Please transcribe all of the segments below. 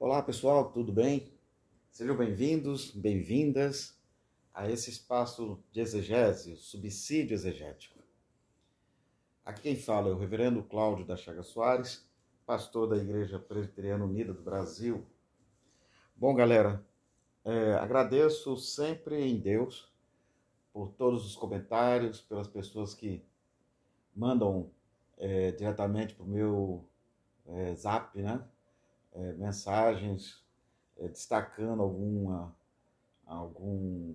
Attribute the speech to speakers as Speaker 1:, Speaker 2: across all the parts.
Speaker 1: Olá pessoal, tudo bem? Sejam bem-vindos, bem-vindas a esse espaço de exegese, subsídio exegético. Aqui quem fala é o Reverendo Cláudio da Chaga Soares, pastor da Igreja Presbiteriana Unida do Brasil. Bom, galera, é, agradeço sempre em Deus por todos os comentários, pelas pessoas que mandam é, diretamente para o meu é, zap, né? É, mensagens é, destacando alguma, algum,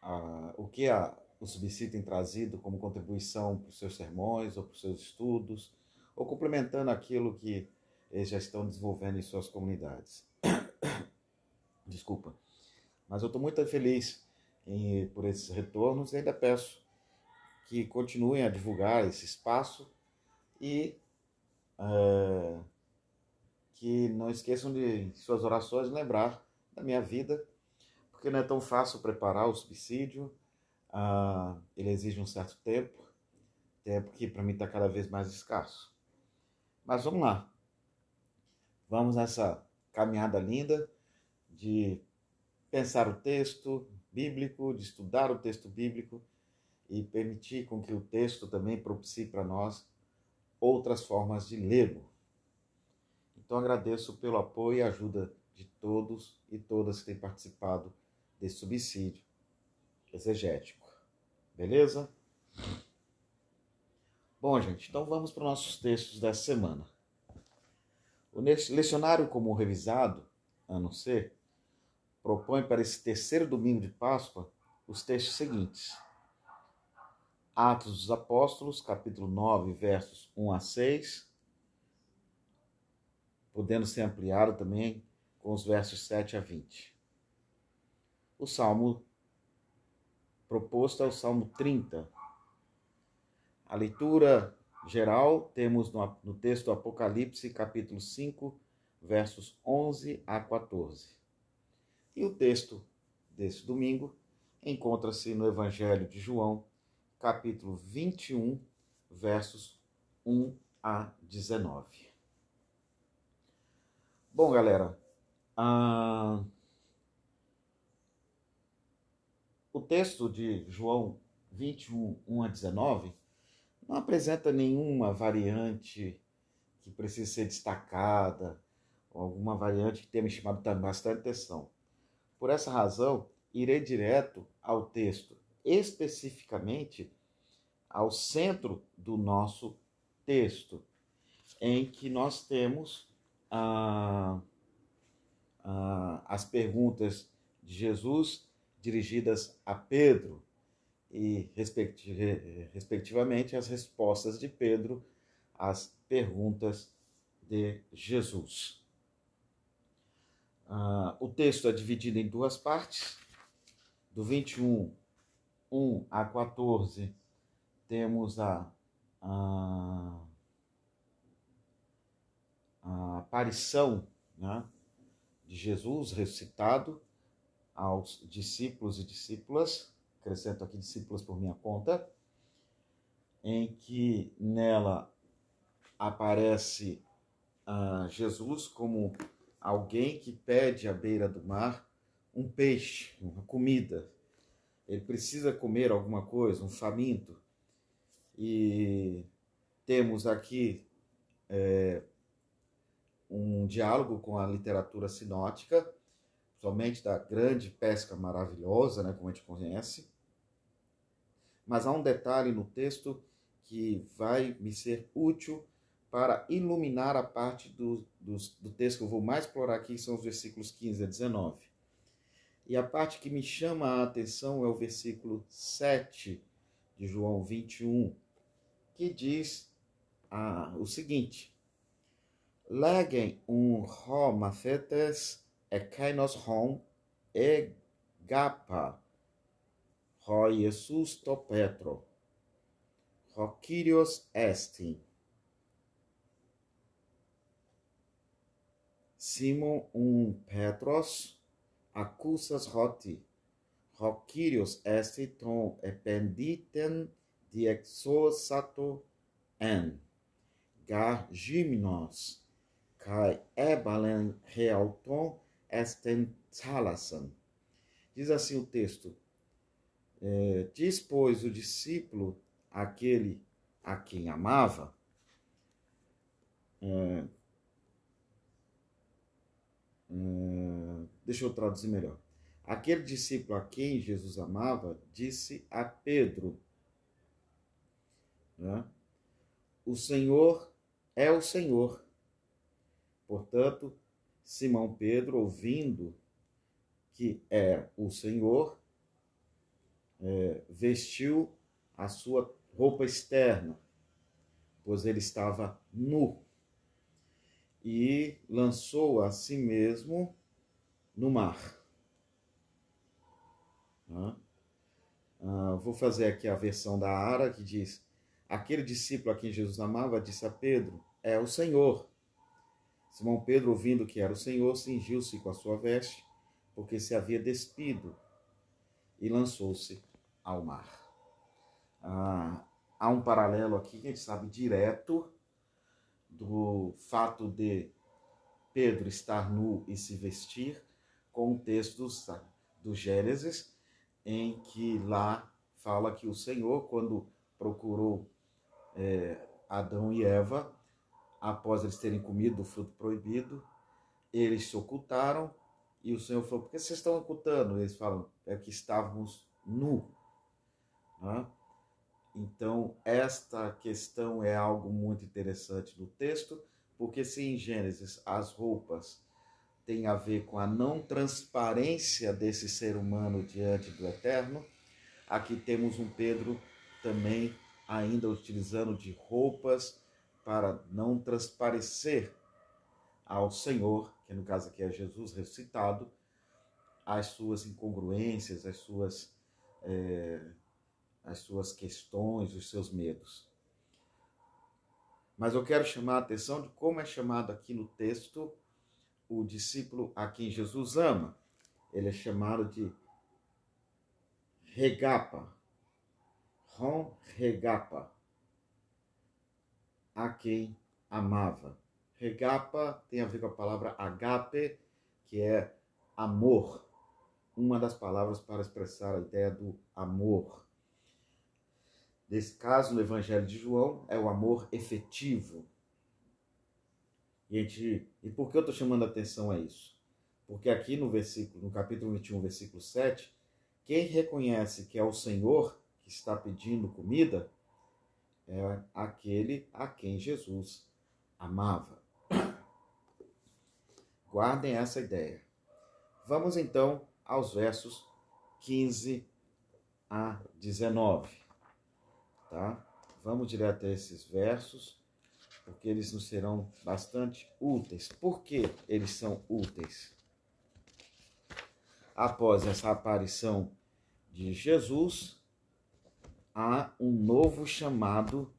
Speaker 1: a, o que a, o subsídio tem trazido como contribuição para os seus sermões ou para os seus estudos, ou complementando aquilo que eles já estão desenvolvendo em suas comunidades. Desculpa. Mas eu estou muito feliz em, por esses retornos e ainda peço que continuem a divulgar esse espaço e é, que não esqueçam de suas orações lembrar da minha vida, porque não é tão fácil preparar o suicídio, ah, ele exige um certo tempo, tempo que para mim está cada vez mais escasso. Mas vamos lá, vamos nessa caminhada linda de pensar o texto bíblico, de estudar o texto bíblico e permitir com que o texto também propicie para nós outras formas de lê-lo. Então agradeço pelo apoio e ajuda de todos e todas que têm participado desse subsídio exegético. Beleza? Bom, gente, então vamos para os nossos textos dessa semana. O lecionário comum revisado, ano C, propõe para esse terceiro domingo de Páscoa os textos seguintes. Atos dos Apóstolos, capítulo 9, versos 1 a 6, podendo ser ampliado também com os versos 7 a 20. O salmo proposto é o salmo 30. A leitura geral temos no, no texto do Apocalipse, capítulo 5, versos 11 a 14. E o texto desse domingo encontra-se no Evangelho de João, capítulo 21, versos 1 a 19. Bom, galera, ah, o texto de João 21, 1 a 19 não apresenta nenhuma variante que precise ser destacada, ou alguma variante que tenha me chamado bastante atenção. Por essa razão, irei direto ao texto, especificamente ao centro do nosso texto, em que nós temos as perguntas de Jesus dirigidas a Pedro e, respectivamente, as respostas de Pedro às perguntas de Jesus. Uh, o texto é dividido em duas partes. Do 21, 1 a 14, temos a, a a aparição né, de Jesus ressuscitado aos discípulos e discípulas, acrescento aqui discípulas por minha conta, em que nela aparece uh, Jesus como alguém que pede à beira do mar um peixe, uma comida. Ele precisa comer alguma coisa, um faminto. E temos aqui é, um diálogo com a literatura sinótica, somente da grande pesca maravilhosa, né, como a gente conhece. Mas há um detalhe no texto que vai me ser útil para iluminar a parte do, do, do texto que eu vou mais explorar aqui, são os versículos 15 a 19. E a parte que me chama a atenção é o versículo 7 de João 21, que diz ah, o seguinte: Legem un ho mafetes e kainos hom e gapa. Ho Jesus to Petro. Ho Kyrios esti. Simon un Petros accusas hoti. Ho Kyrios esti ton ependiten di exosato en. Gar gymnos kai ebalen realton esten thalasan. Diz assim o texto: é, diz, pois, o discípulo aquele a quem amava, é, é, deixa eu traduzir melhor. Aquele discípulo a quem Jesus amava disse a Pedro: né? O Senhor é o Senhor. Portanto, Simão Pedro, ouvindo que é o Senhor, é, vestiu a sua roupa externa, pois ele estava nu, e lançou a si mesmo no mar. Ah, vou fazer aqui a versão da Ara que diz: Aquele discípulo a quem Jesus amava disse a Pedro: É o Senhor. Simão Pedro, ouvindo que era o Senhor, cingiu-se com a sua veste, porque se havia despido, e lançou-se ao mar. Ah, há um paralelo aqui que a gente sabe direto do fato de Pedro estar nu e se vestir com o texto do, Gênesis, em que lá fala que o Senhor, quando procurou é, Adão e Eva, após eles terem comido o fruto proibido, eles se ocultaram e o Senhor falou: Por que vocês estão ocultando? Eles falam: É que estávamos nu. Né? Então, esta questão é algo muito interessante do texto, porque se em Gênesis as roupas têm a ver com a não transparência desse ser humano diante do Eterno, aqui temos um Pedro também ainda utilizando de roupas para não transparecer ao Senhor, que no caso aqui é Jesus ressuscitado, as suas incongruências, as suas, é, as suas questões, os seus medos. Mas eu quero chamar a atenção de como é chamado aqui no texto o discípulo a quem Jesus ama. Ele é chamado de regapa, Ron Regapa, a quem amava. Regapa tem a ver com a palavra agape, que é amor, uma das palavras para expressar a ideia do amor. Nesse caso, no Evangelho de João, é o amor efetivo. E, gente, e por que eu estou chamando a atenção a isso? Porque aqui no versículo, no capítulo 21, versículo 7, quem reconhece que é o Senhor que está pedindo comida é aquele a quem Jesus amava. Guardem essa ideia. Vamos então aos versos 15 a 19. Tá? Vamos direto a esses versos, porque eles nos serão bastante úteis. Por que eles são úteis? Após essa aparição de Jesus, há um novo chamado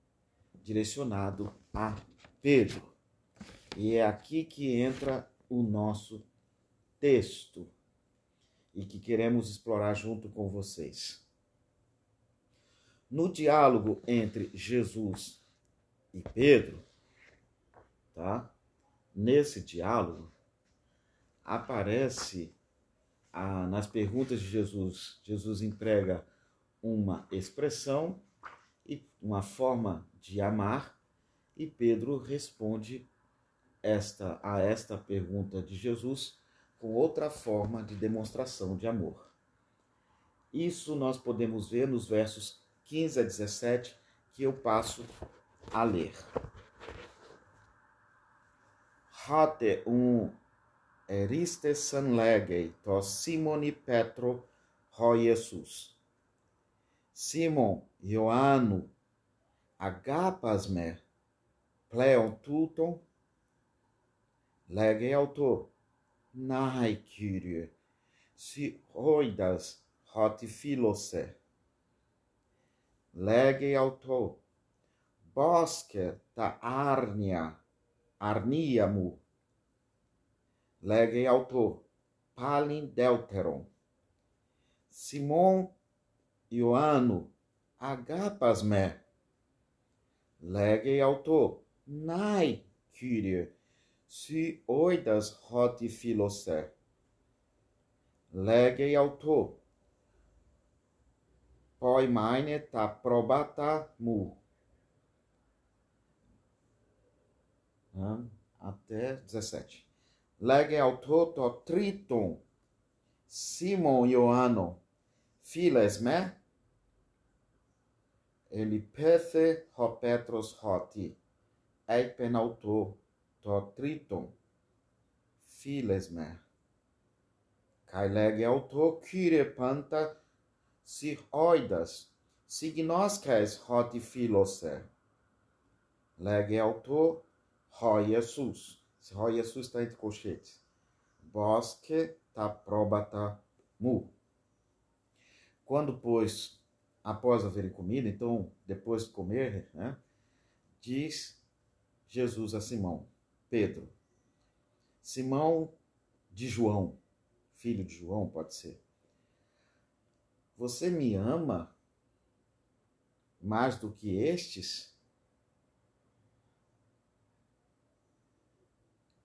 Speaker 1: direcionado a Pedro. E é aqui que entra o nosso texto e que queremos explorar junto com vocês. No diálogo entre Jesus e Pedro, tá? Nesse diálogo aparece ah, nas perguntas de Jesus, Jesus emprega uma expressão e uma forma de amar, e Pedro responde esta a esta pergunta de Jesus com outra forma de demonstração de amor. Isso nós podemos ver nos versos 15 a 17 que eu passo a ler. Hatte um eriste sanlegei to Simoni Petro ho Jesus Simon Ioannu agapasme pleon tuton lege auto nai kyrie si hoidas hoti philose lege auto bosque ta arnia arniamu palin deuteron Simon Ioanno, agapasme. Lege auto, nai, Kyrie, si oidas hoti philose. Lege auto. Poi maine ta probata mu. Até 17. Lege auto to triton. Simon Ioanno. Files me? Ele pethe ho Petros hoti. Ei penauto to triton. Files me. Kai lege auto kyrie panta si oidas. Signosces hoti filose. Lege auto ho Jesus. Se ho Jesus está entre colchetes. Bosque ta probata mu. Quando, pois, após haverem comido, então, depois de comer, né, diz Jesus a Simão, Pedro, Simão de João, filho de João, pode ser. Você me ama mais do que estes?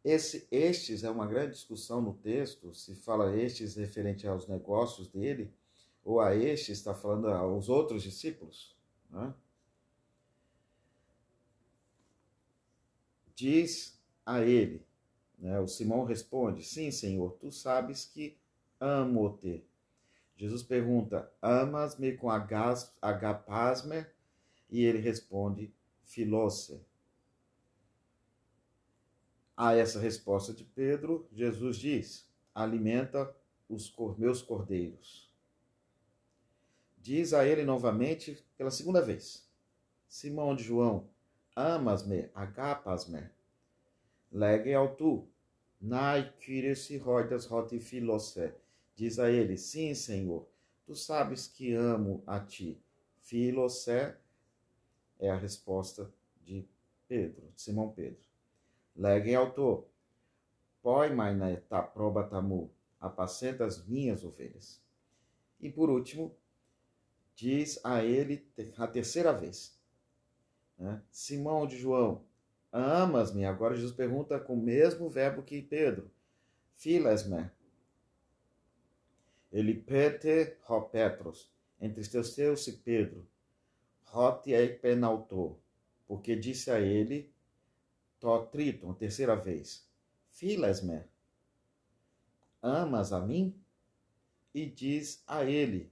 Speaker 1: Esse estes é uma grande discussão no texto, se fala estes referente aos negócios dele, ou a este está falando aos outros discípulos. Né? Diz a ele, né, o Simão responde: Sim, Senhor, tu sabes que amo-te. Jesus pergunta: Amas-me com agapasme? E ele responde: Filóce. A essa resposta de Pedro, Jesus diz: Alimenta os meus cordeiros. Diz a ele novamente pela segunda vez: Simão de João, amas-me, agapas-me. Legue ao tu, nai kyrios roidas roti filose. Diz a ele: Sim, Senhor, tu sabes que amo a ti. Filose é a resposta de Pedro, de Simão Pedro. Legue ao tu, poi maina ta probatamu, apacenta as minhas ovelhas. E por último, diz a ele a terceira vez: né? Simão de João, amas-me? Agora Jesus pergunta com o mesmo verbo que Pedro: Files-me. Ele pete ho Petros, entristeceu-se Pedro, rote e penaltou, porque disse a ele, to triton, terceira vez, Files-me, amas a mim? E diz a ele,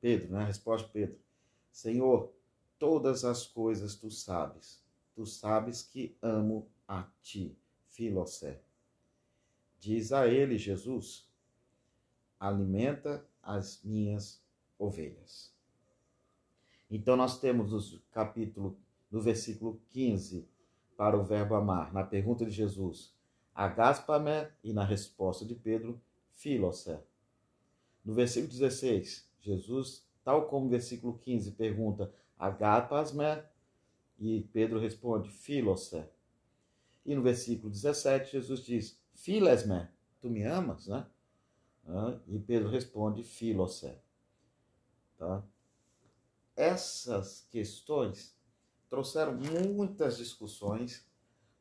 Speaker 1: Pedro, né? A resposta Pedro: Senhor, todas as coisas tu sabes. Tu sabes que amo a ti, Filocé. Diz a ele Jesus: Alimenta as minhas ovelhas. Então nós temos no capítulo, no versículo 15, para o verbo amar, na pergunta de Jesus, agaspame, e na resposta de Pedro, filocé. No versículo 16, Jesus, tal como o versículo 15 pergunta, agapasme, e Pedro responde, filose. E no versículo 17, Jesus diz, filesme, tu me amas, né? E Pedro responde, filose. Tá? Essas questões trouxeram muitas discussões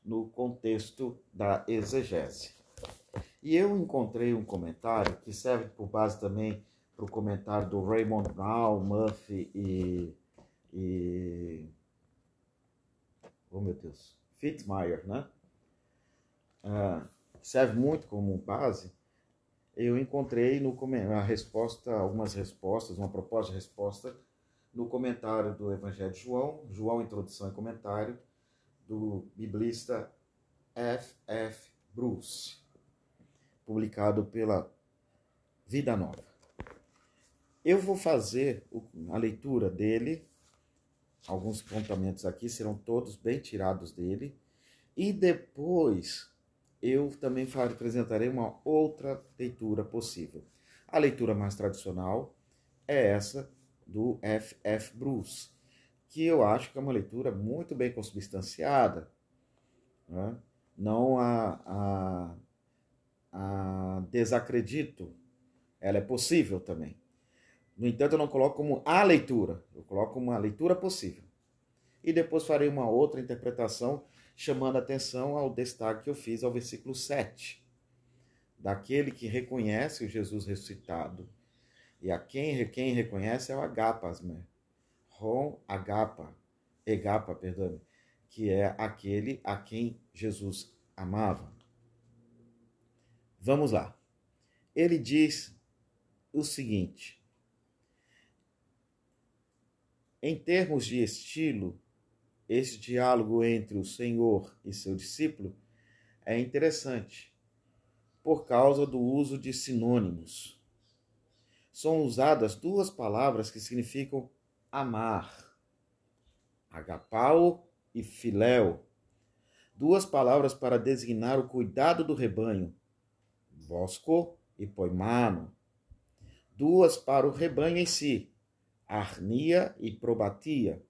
Speaker 1: no contexto da exegese. E eu encontrei um comentário que serve por base também para o comentário do Raymond Brown, Murphy e, e. Oh meu Deus, Fitzmyer, né? Ah, serve muito como base. Eu encontrei no a resposta, algumas respostas, uma proposta de resposta no comentário do Evangelho de João, João Introdução e Comentário, do biblista F. F. Bruce, publicado pela Vida Nova. Eu vou fazer a leitura dele, alguns apontamentos aqui serão todos bem tirados dele, e depois eu também apresentarei uma outra leitura possível. A leitura mais tradicional é essa do F. F. Bruce, que eu acho que é uma leitura muito bem consubstanciada. Né? Não a, a, a desacredito, ela é possível também. No entanto, eu não coloco como a leitura, eu coloco como uma leitura possível. E depois farei uma outra interpretação chamando atenção ao destaque que eu fiz ao versículo 7. Daquele que reconhece o Jesus ressuscitado. E a quem, quem reconhece é o agapasmer. Rom agapa, egapa, perdão, que é aquele a quem Jesus amava. Vamos lá. Ele diz o seguinte: em termos de estilo, esse diálogo entre o Senhor e seu discípulo é interessante, por causa do uso de sinônimos. São usadas duas palavras que significam amar, agapau e filéu, duas palavras para designar o cuidado do rebanho, bosco e poimano, duas para o rebanho em si, arnia e probatia,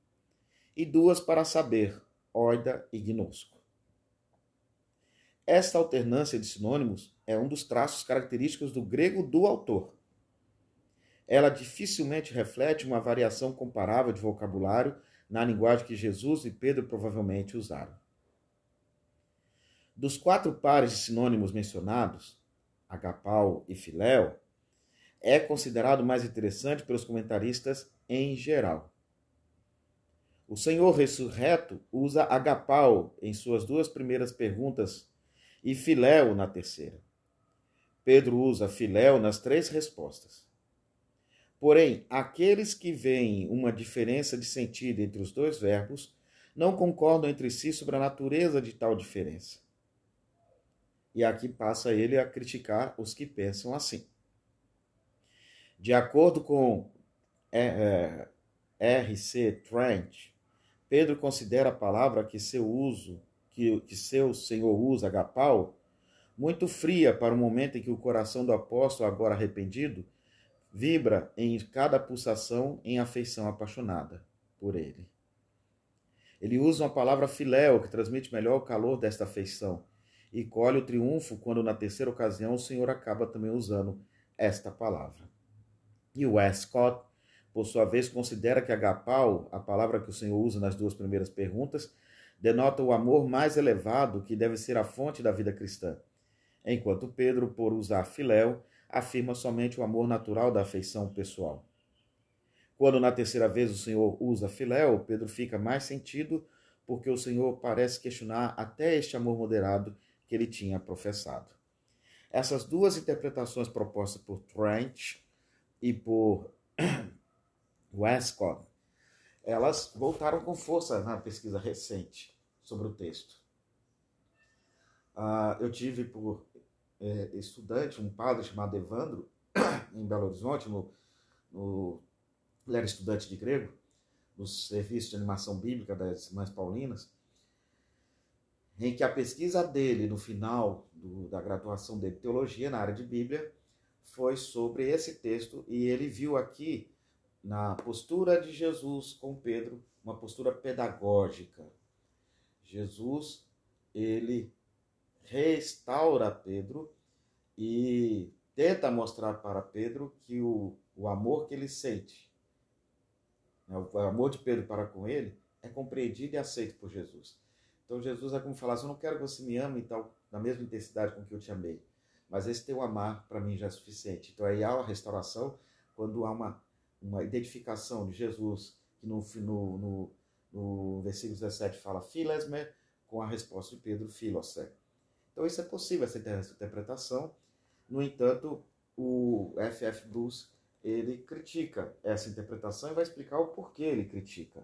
Speaker 1: e duas para saber, oida e gnosco. Esta alternância de sinônimos é um dos traços característicos do grego do autor. Ela dificilmente reflete uma variação comparável de vocabulário na linguagem que Jesus e Pedro provavelmente usaram. Dos quatro pares de sinônimos mencionados, agapau e filéu, é considerado mais interessante pelos comentaristas em geral. O Senhor ressurreto usa agapau em suas duas primeiras perguntas e filéu na terceira. Pedro usa filéu nas três respostas. Porém, aqueles que veem uma diferença de sentido entre os dois verbos não concordam entre si sobre a natureza de tal diferença. E aqui passa ele a criticar os que pensam assim. De acordo com é, é, R.C. Trent, Pedro considera a palavra que seu uso, que, que seu Senhor usa, agapau, muito fria para o momento em que o coração do apóstolo, agora arrependido, vibra em cada pulsação em afeição apaixonada por ele. Ele usa uma palavra filéu, que transmite melhor o calor desta afeição, e colhe o triunfo quando, na terceira ocasião, o Senhor acaba também usando esta palavra. E Westcott, por sua vez, considera que agapau, a palavra que o Senhor usa nas duas primeiras perguntas, denota o amor mais elevado que deve ser a fonte da vida cristã, enquanto Pedro, por usar filéu, afirma somente o amor natural da afeição pessoal. Quando na terceira vez o Senhor usa filéu, Pedro fica mais sentido, porque o Senhor parece questionar até este amor moderado que ele tinha professado. Essas duas interpretações propostas por Trent e por Westcott, elas voltaram com força na pesquisa recente sobre o texto. Uh, eu tive por é, estudante, um padre chamado Evandro, em Belo Horizonte, no, no, ele era estudante de grego, no serviço de animação bíblica das Irmãs Paulinas, em que a pesquisa dele no final do, da graduação de teologia na área de Bíblia foi sobre esse texto e ele viu aqui na postura de Jesus com Pedro uma postura pedagógica. Jesus ele restaura Pedro e tenta mostrar para Pedro que o, o amor que ele sente, né, o amor de Pedro para com ele, é compreendido e aceito por Jesus. Então Jesus é como falar assim, eu não quero que você me ame tal, na mesma intensidade com que eu te amei, mas esse teu amar para mim já é suficiente. Então aí há a restauração quando há uma, uma identificação de Jesus, que no, no, no, no versículo 17 fala filesme, com a resposta de Pedro, filosé. Então isso é possível, essa interpretação. No entanto, o F.F. Bruce ele critica essa interpretação e vai explicar o porquê ele critica.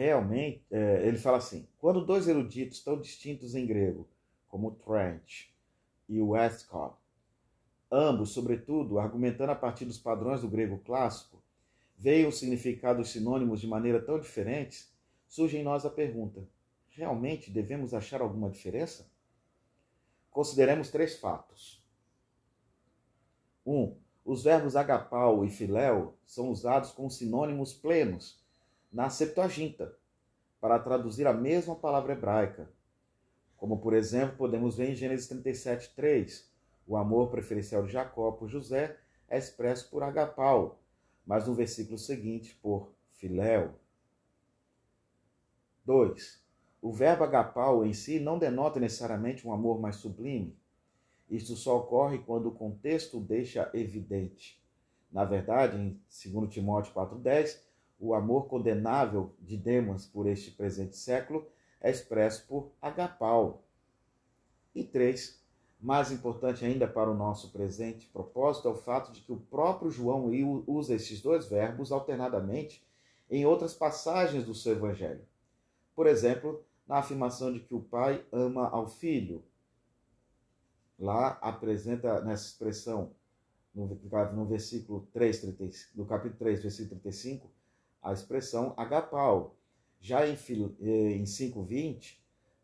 Speaker 1: Realmente, é, ele fala assim: quando dois eruditos tão distintos em grego, como Trent e Westcott, ambos, sobretudo, argumentando a partir dos padrões do grego clássico, veem os significados sinônimos de maneira tão diferentes, surge em nós a pergunta: realmente devemos achar alguma diferença? Consideremos três fatos. 1. Um, os verbos agapau e filéu são usados como sinônimos plenos na Septuaginta para traduzir a mesma palavra hebraica. Como, por exemplo, podemos ver em Gênesis 37, 3. O amor preferencial de Jacó por José é expresso por agapau, mas no versículo seguinte por filéu. 2. O verbo agapau em si não denota necessariamente um amor mais sublime. Isto só ocorre quando o contexto o deixa evidente. Na verdade, em 2 Timóteo 4,10, o amor condenável de Demas por este presente século é expresso por agapau. E 3. Mais importante ainda para o nosso presente propósito é o fato de que o próprio João usa esses dois verbos alternadamente em outras passagens do seu evangelho. Por exemplo, na afirmação de que o pai ama ao filho. Lá apresenta nessa expressão, no, versículo 3, no capítulo 3, versículo 35, a expressão agapau. Já em, eh, em 5.20,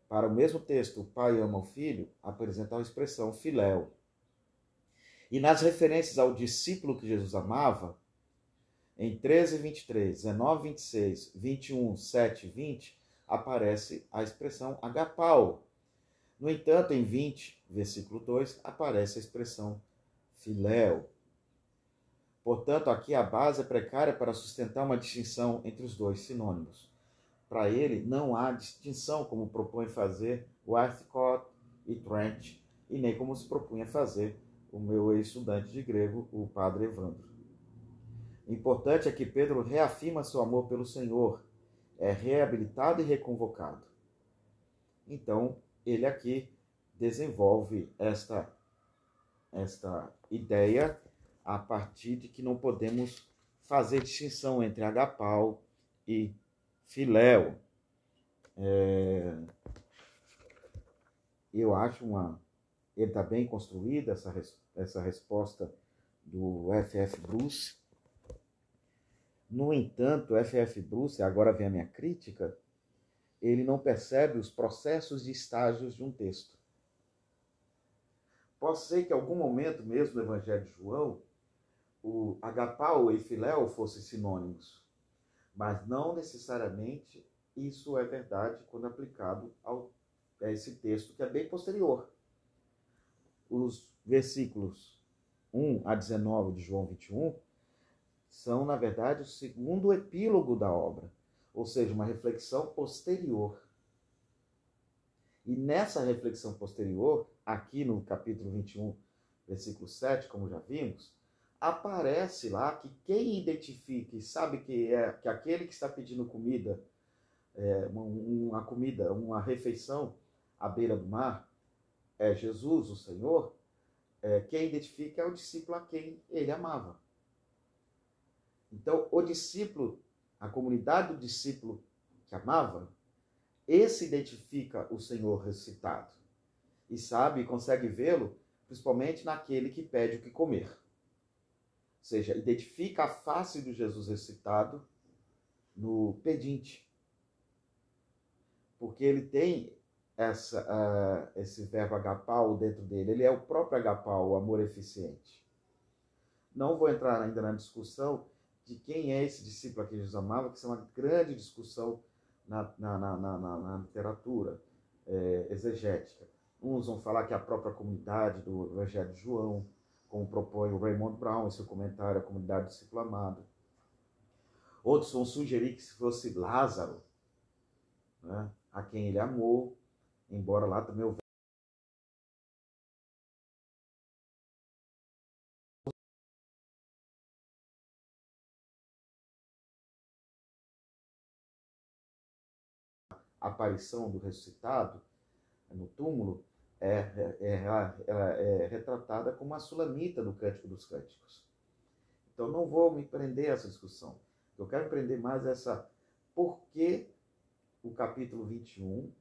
Speaker 1: para o mesmo texto, o pai ama o filho, apresenta a expressão filéu. E nas referências ao discípulo que Jesus amava, em 13, 23, 19, 26, 21, 7 20, aparece a expressão agapau. No entanto, em 20, versículo 2, aparece a expressão filéu. Portanto, aqui a base é precária para sustentar uma distinção entre os dois sinônimos. Para ele, não há distinção como propõe fazer Westcott e Trent, e nem como se propunha fazer o meu ex-estudante de grego, o padre Evandro. Importante é que Pedro reafirma seu amor pelo Senhor, é reabilitado e reconvocado. Então, ele aqui desenvolve esta, esta ideia a partir de que não podemos fazer distinção entre agapau e filéu. É, eu acho uma. Ele está bem construída, essa, essa resposta do F.F. Bruce no entanto, F.F. Bruce, agora vem a minha crítica, ele não percebe os processos de estágios de um texto. Pode ser que em algum momento mesmo no Evangelho de João, o agapau e filéu fossem sinônimos, mas não necessariamente isso é verdade quando aplicado ao, a esse texto que é bem posterior. Os versículos 1 a 19 de João 21 são, na verdade, o segundo epílogo da obra, ou seja, uma reflexão posterior. E nessa reflexão posterior, aqui no capítulo 21, versículo 7, como já vimos, aparece lá que quem identifica e sabe que é que aquele que está pedindo comida, é, uma, uma comida, uma refeição à beira do mar, é Jesus, o Senhor, é, quem identifica é o discípulo a quem ele amava. Então, o discípulo, a comunidade do discípulo que amava, esse identifica o Senhor ressuscitado e sabe e consegue vê-lo, principalmente naquele que pede o que comer. Seja, identifica a face do Jesus ressuscitado no pedinte. Porque ele tem essa, uh, esse verbo agapau dentro dele, ele é o próprio agapau, o amor eficiente. Não vou entrar ainda na discussão de quem é esse discípulo que Jesus amava, que isso é uma grande discussão na, na, na, na, na literatura é, exegética. Uns vão falar que é a própria comunidade do Evangelho de João, como propõe o Raymond Brown em seu comentário, a comunidade discípulo amado. Outros vão sugerir que se fosse Lázaro, né, a quem ele amou, embora lá também houvesse aparição do ressuscitado no túmulo é, é, é, é, retratada como a sulamita do Cântico dos Cânticos. Então não vou me prender a essa discussão. Eu quero prender mais essa por que o capítulo 21,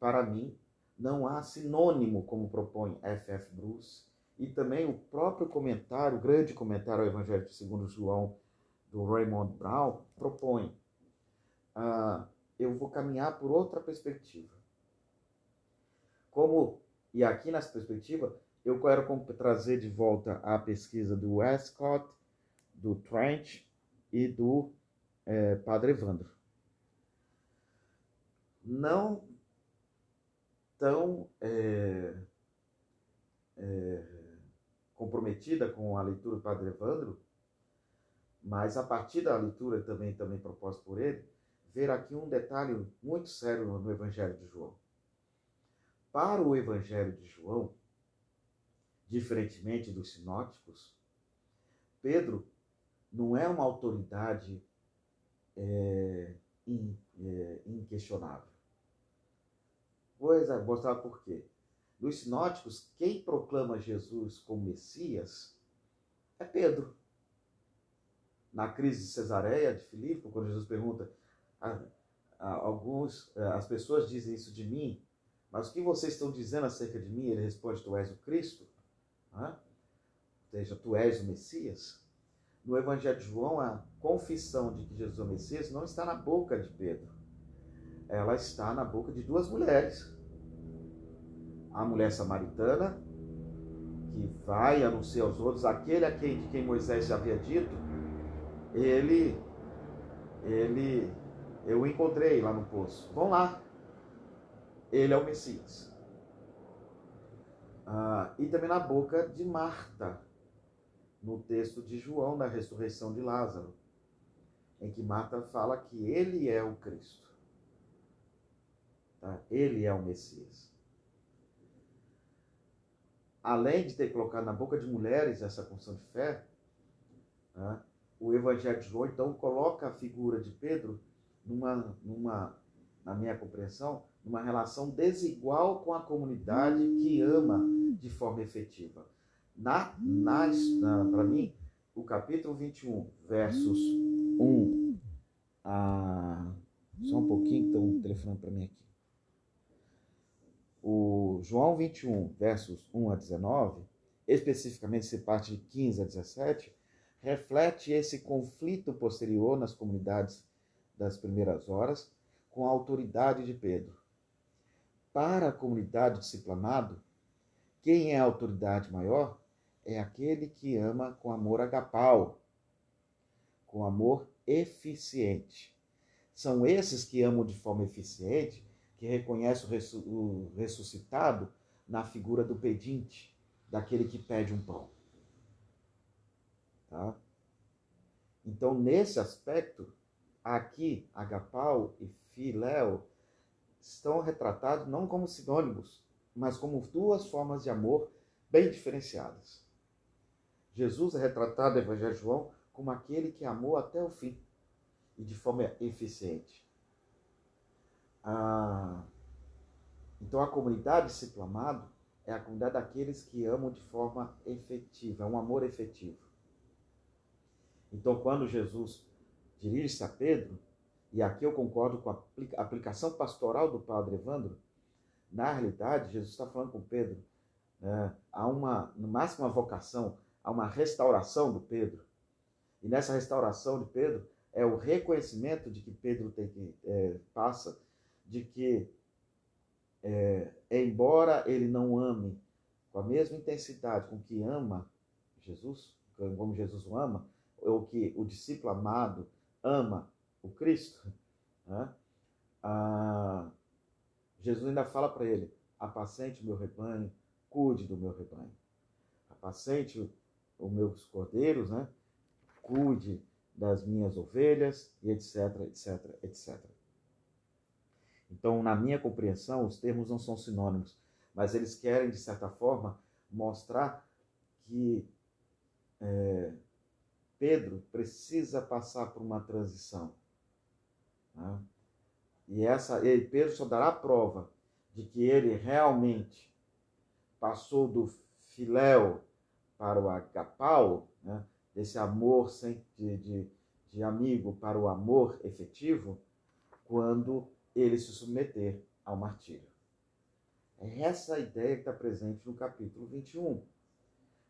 Speaker 1: para mim, não há sinônimo, como propõe F.F. Bruce, e também o próprio comentário, o grande comentário ao Evangelho segundo João, do Raymond Brown, propõe. Ah, eu vou caminhar por outra perspectiva. Como, e aqui nessa perspectiva, eu quero trazer de volta a pesquisa do Westcott, do Trent e do é, Padre Evandro. Não tão é, é, comprometida com a leitura do Padre Evandro, mas a partir da leitura também, também proposta por ele, ver aqui um detalhe muito sério no Evangelho de João. Para o Evangelho de João, diferentemente dos sinóticos, Pedro não é uma autoridade é, in, é, inquestionável. Vou mostrar por quê. Nos sinóticos, quem proclama Jesus como Messias é Pedro. Na crise de Cesareia, de Filipe, quando Jesus pergunta, ah, ah, alguns, eh, as pessoas dizem isso de mim, mas o que vocês estão dizendo acerca de mim? Ele responde, tu és o Cristo, ou seja, tu és o Messias. No Evangelho de João, a confissão de que Jesus é o Messias não está na boca de Pedro. Ela está na boca de duas mulheres. A mulher samaritana, que vai anunciar aos outros, aquele a quem, de quem Moisés já havia dito, ele, ele, eu encontrei lá no poço. Vão lá. Ele é o Messias. Ah, e também na boca de Marta, no texto de João, da ressurreição de Lázaro, em que Marta fala que ele é o Cristo. Tá? Ele é o Messias. Além de ter colocado na boca de mulheres essa confissão de fé, né, o Evangelho de João então coloca a figura de Pedro numa, numa, na minha compreensão, numa relação desigual com a comunidade que ama de forma efetiva. Na, na, na para mim, o capítulo 21, versos 1 a. Só um pouquinho, estão telefonando para mim aqui. O João 21, versos 1 a 19, especificamente se parte de 15 a 17, reflete esse conflito posterior nas comunidades das primeiras horas com a autoridade de Pedro. Para a comunidade disciplinado, quem é a autoridade maior é aquele que ama com amor agapau, com amor eficiente. São esses que amam de forma eficiente, que reconhecem o ressuscitado na figura do pedinte, daquele que pede um pão. Tá? Então, nesse aspecto, aqui, agapau e filéu estão retratados não como sinônimos, mas como duas formas de amor bem diferenciadas. Jesus é retratado no Evangelho de João como aquele que amou até o fim e de forma eficiente. Ah, então, a comunidade discípulo amado é a comunidade daqueles que amam de forma efetiva, é um amor efetivo. Então, quando Jesus dirige-se a Pedro, e aqui eu concordo com a aplicação pastoral do padre Evandro, na realidade, Jesus está falando com Pedro, né, há uma, no máximo, uma vocação, há uma restauração do Pedro. E nessa restauração de Pedro, é o reconhecimento de que Pedro tem que, é, passa, de que, é, embora ele não ame com a mesma intensidade com que ama Jesus, como Jesus o ama, ou que o discípulo amado ama o Cristo, né? ah, Jesus ainda fala para ele: apacente o meu rebanho, cuide do meu rebanho. Apacente os meus cordeiros, né? cuide das minhas ovelhas, e etc, etc, etc. Então, na minha compreensão, os termos não são sinônimos, mas eles querem, de certa forma, mostrar que é, Pedro precisa passar por uma transição. Né? E essa, ele, Pedro só dará prova de que ele realmente passou do filéu para o agapau, né? desse amor sem, de, de, de amigo para o amor efetivo, quando ele se submeter ao martírio. É essa a ideia que está presente no capítulo 21.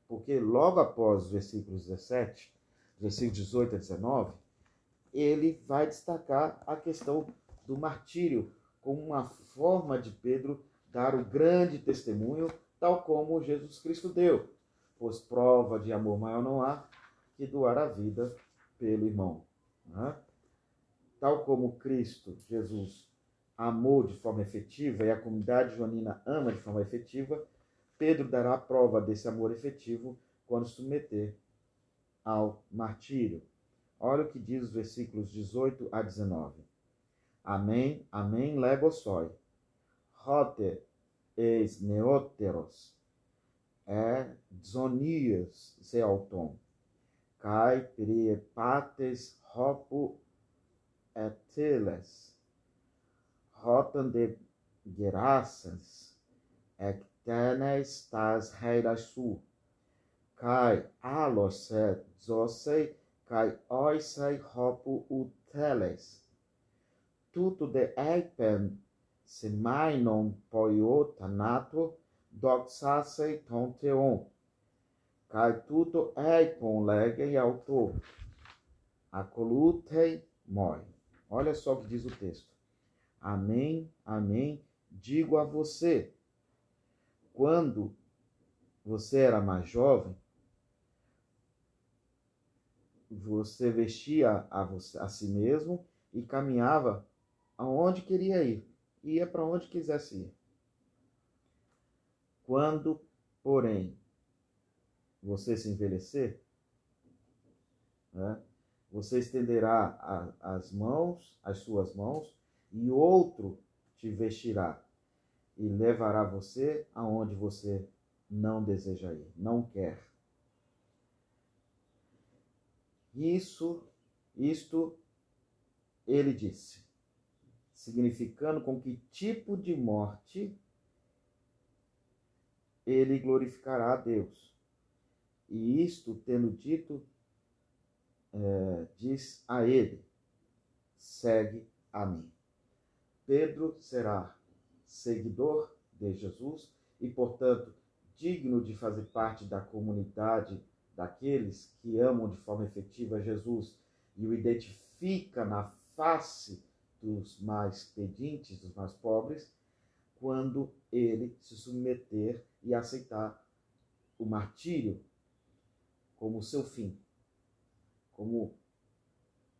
Speaker 1: Porque logo após os versículos 17, versículos 18 a 19, ele vai destacar a questão do martírio como uma forma de Pedro dar o grande testemunho, tal como Jesus Cristo deu. Pois prova de amor maior não há que doar a vida pelo irmão. Né? Tal como Cristo, Jesus, amou de forma efetiva e a comunidade joanina ama de forma efetiva, Pedro dará prova desse amor efetivo quando submeter ao martírio. Olha o que diz os versículos 18 a 19. Amém, amém, lego soi. Rote eis neoteros, é zonias zeauton, kai priepates hopu eteles, rotan de graças, ectenes tas su, kai alose zosei, kai oisei hopu uteles, tuto de eipen semainon poio tanato, doxasei ton teon, kai tuto eipon lege autor, acolutei moi. Olha só o que diz o texto. Amém, amém, digo a você. Quando você era mais jovem, você vestia a, você, a si mesmo e caminhava aonde queria ir. Ia para onde quisesse ir. Quando, porém, você se envelhecer, né, você estenderá a, as mãos, as suas mãos, e outro te vestirá e levará você aonde você não deseja ir, não quer. Isso, isto ele disse, significando com que tipo de morte ele glorificará a Deus. E isto, tendo dito, é, diz a ele: segue a mim. Pedro será seguidor de Jesus e, portanto, digno de fazer parte da comunidade daqueles que amam de forma efetiva Jesus e o identifica na face dos mais pedintes, dos mais pobres, quando ele se submeter e aceitar o martírio como seu fim, como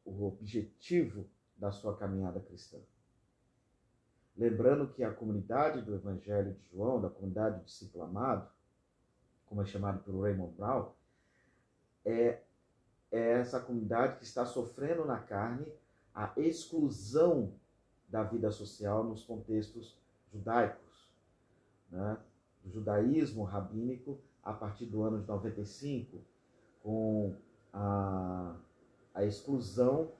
Speaker 1: o objetivo da sua caminhada cristã. Lembrando que a comunidade do Evangelho de João, da comunidade do discípulo amado, como é chamado pelo Raymond Brown, é, é essa comunidade que está sofrendo na carne a exclusão da vida social nos contextos judaicos, né? do judaísmo rabínico a partir do ano de 95, com a, a exclusão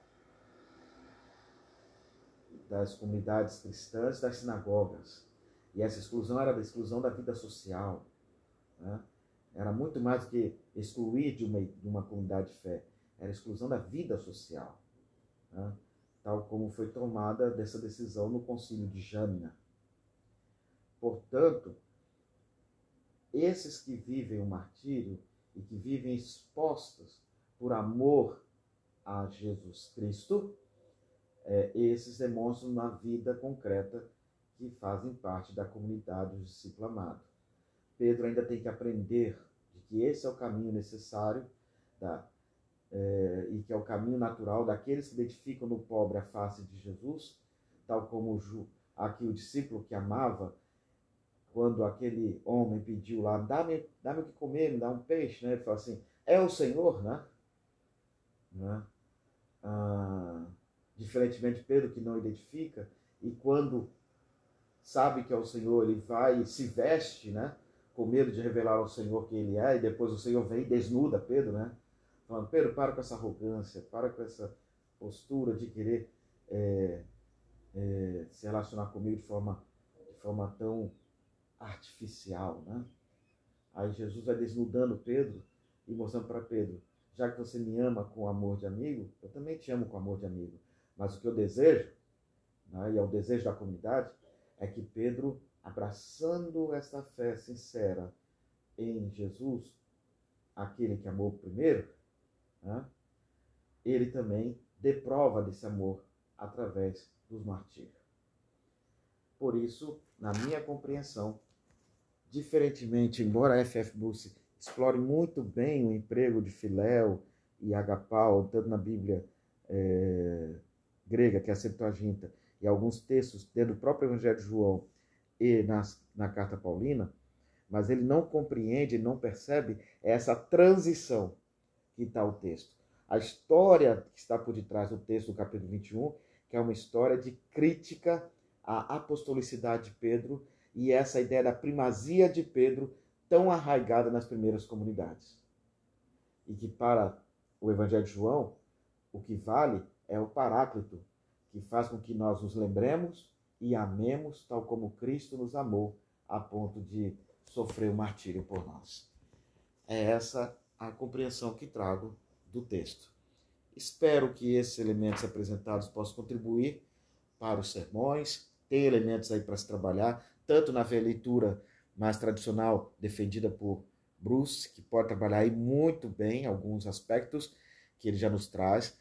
Speaker 1: das comunidades cristãs, das sinagogas. E essa exclusão era a exclusão da vida social. Né? Era muito mais do que excluir de uma, de uma comunidade de fé, era a exclusão da vida social. Né? Tal como foi tomada dessa decisão no concílio de Jâmina. Portanto, esses que vivem o martírio e que vivem expostos por amor a Jesus Cristo, é, esses demonstram na vida concreta que fazem parte da comunidade do discípulo amado. Pedro ainda tem que aprender de que esse é o caminho necessário da, é, e que é o caminho natural daqueles que identificam no pobre a face de Jesus, tal como o, aqui o discípulo que amava, quando aquele homem pediu lá, dá-me dá o que comer, me dá um peixe, né? ele falou assim, é o Senhor, né? né? Ah, diferentemente de Pedro, que não identifica, e quando sabe que é o Senhor, ele vai e se veste, né? Com medo de revelar ao Senhor quem ele é, e depois o Senhor vem e desnuda Pedro, né? Falando, Pedro, para com essa arrogância, para com essa postura de querer é, é, se relacionar comigo de forma, de forma tão artificial, né? Aí Jesus vai desnudando Pedro e mostrando para Pedro, já que você me ama com amor de amigo, eu também te amo com amor de amigo. Mas o que eu desejo, né, e é o desejo da comunidade, é que Pedro, abraçando essa fé sincera em Jesus, aquele que amou primeiro, né, ele também dê prova desse amor através dos martírios. Por isso, na minha compreensão, diferentemente, embora a F.F. Bruce explore muito bem o emprego de Filéu e Agapau, tanto na Bíblia é, grega, que é a Septuaginta, e alguns textos dentro do próprio Evangelho de João e nas, na Carta Paulina, mas ele não compreende, não percebe essa transição que está o texto. A história que está por detrás do texto do capítulo 21, que é uma história de crítica à apostolicidade de Pedro e essa ideia da primazia de Pedro tão arraigada nas primeiras comunidades. E que para o Evangelho de João, o que vale é o Paráclito, que faz com que nós nos lembremos e amemos tal como Cristo nos amou, a ponto de sofrer o martírio por nós. É essa a compreensão que trago do texto. Espero que esses elementos apresentados possam contribuir para os sermões, ter elementos aí para se trabalhar, tanto na leitura mais tradicional defendida por Bruce, que pode trabalhar aí muito bem alguns aspectos que ele já nos traz,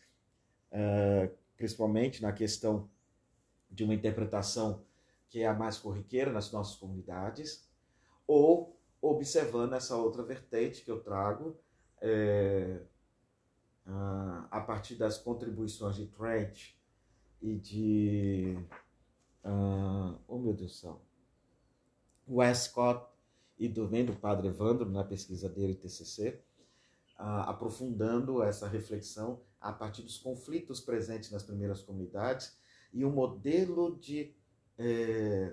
Speaker 1: uh, principalmente na questão de uma interpretação que é a mais corriqueira nas nossas comunidades, ou observando essa outra vertente que eu trago, é, a partir das contribuições de Trent e de. Uh, oh meu Deus do céu! Westcott e também do padre Evandro na pesquisa dele TCC, uh, aprofundando essa reflexão a partir dos conflitos presentes nas primeiras comunidades e um modelo de, é,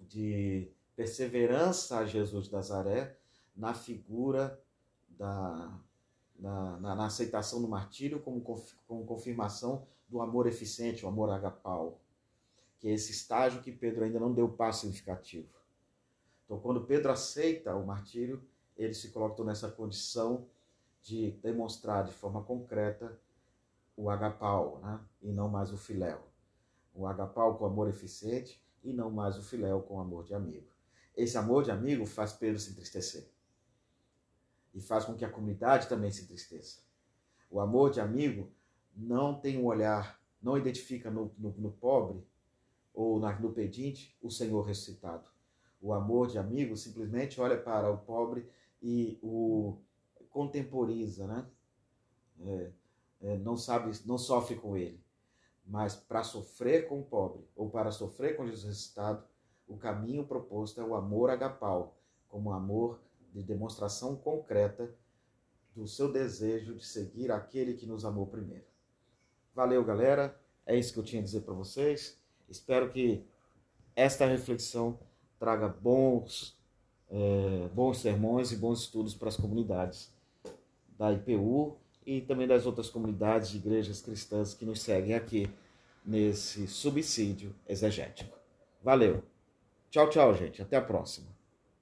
Speaker 1: de perseverança a Jesus de Nazaré na figura da, na, na, na aceitação do martírio como, como confirmação do amor eficiente, o amor agapau, que é esse estágio que Pedro ainda não deu passo significativo. Então, quando Pedro aceita o martírio, ele se coloca nessa condição de demonstrar de forma concreta o agapau, né? e não mais o filéu. O agapau com amor eficiente e não mais o filéu com amor de amigo. Esse amor de amigo faz Pedro se entristecer e faz com que a comunidade também se entristeça. O amor de amigo não tem um olhar, não identifica no, no, no pobre ou na, no pedinte o Senhor ressuscitado. O amor de amigo simplesmente olha para o pobre e o contemporiza, né? É, não sabe, não sofre com ele. Mas para sofrer com o pobre ou para sofrer com Jesus ressuscitado, o caminho proposto é o amor agapau, como amor de demonstração concreta do seu desejo de seguir aquele que nos amou primeiro. Valeu, galera. É isso que eu tinha a dizer para vocês. Espero que esta reflexão traga bons, é, bons sermões e bons estudos para as comunidades da IPU e também das outras comunidades de igrejas cristãs que nos seguem aqui nesse subsídio exegético. Valeu! Tchau, tchau, gente. Até a próxima.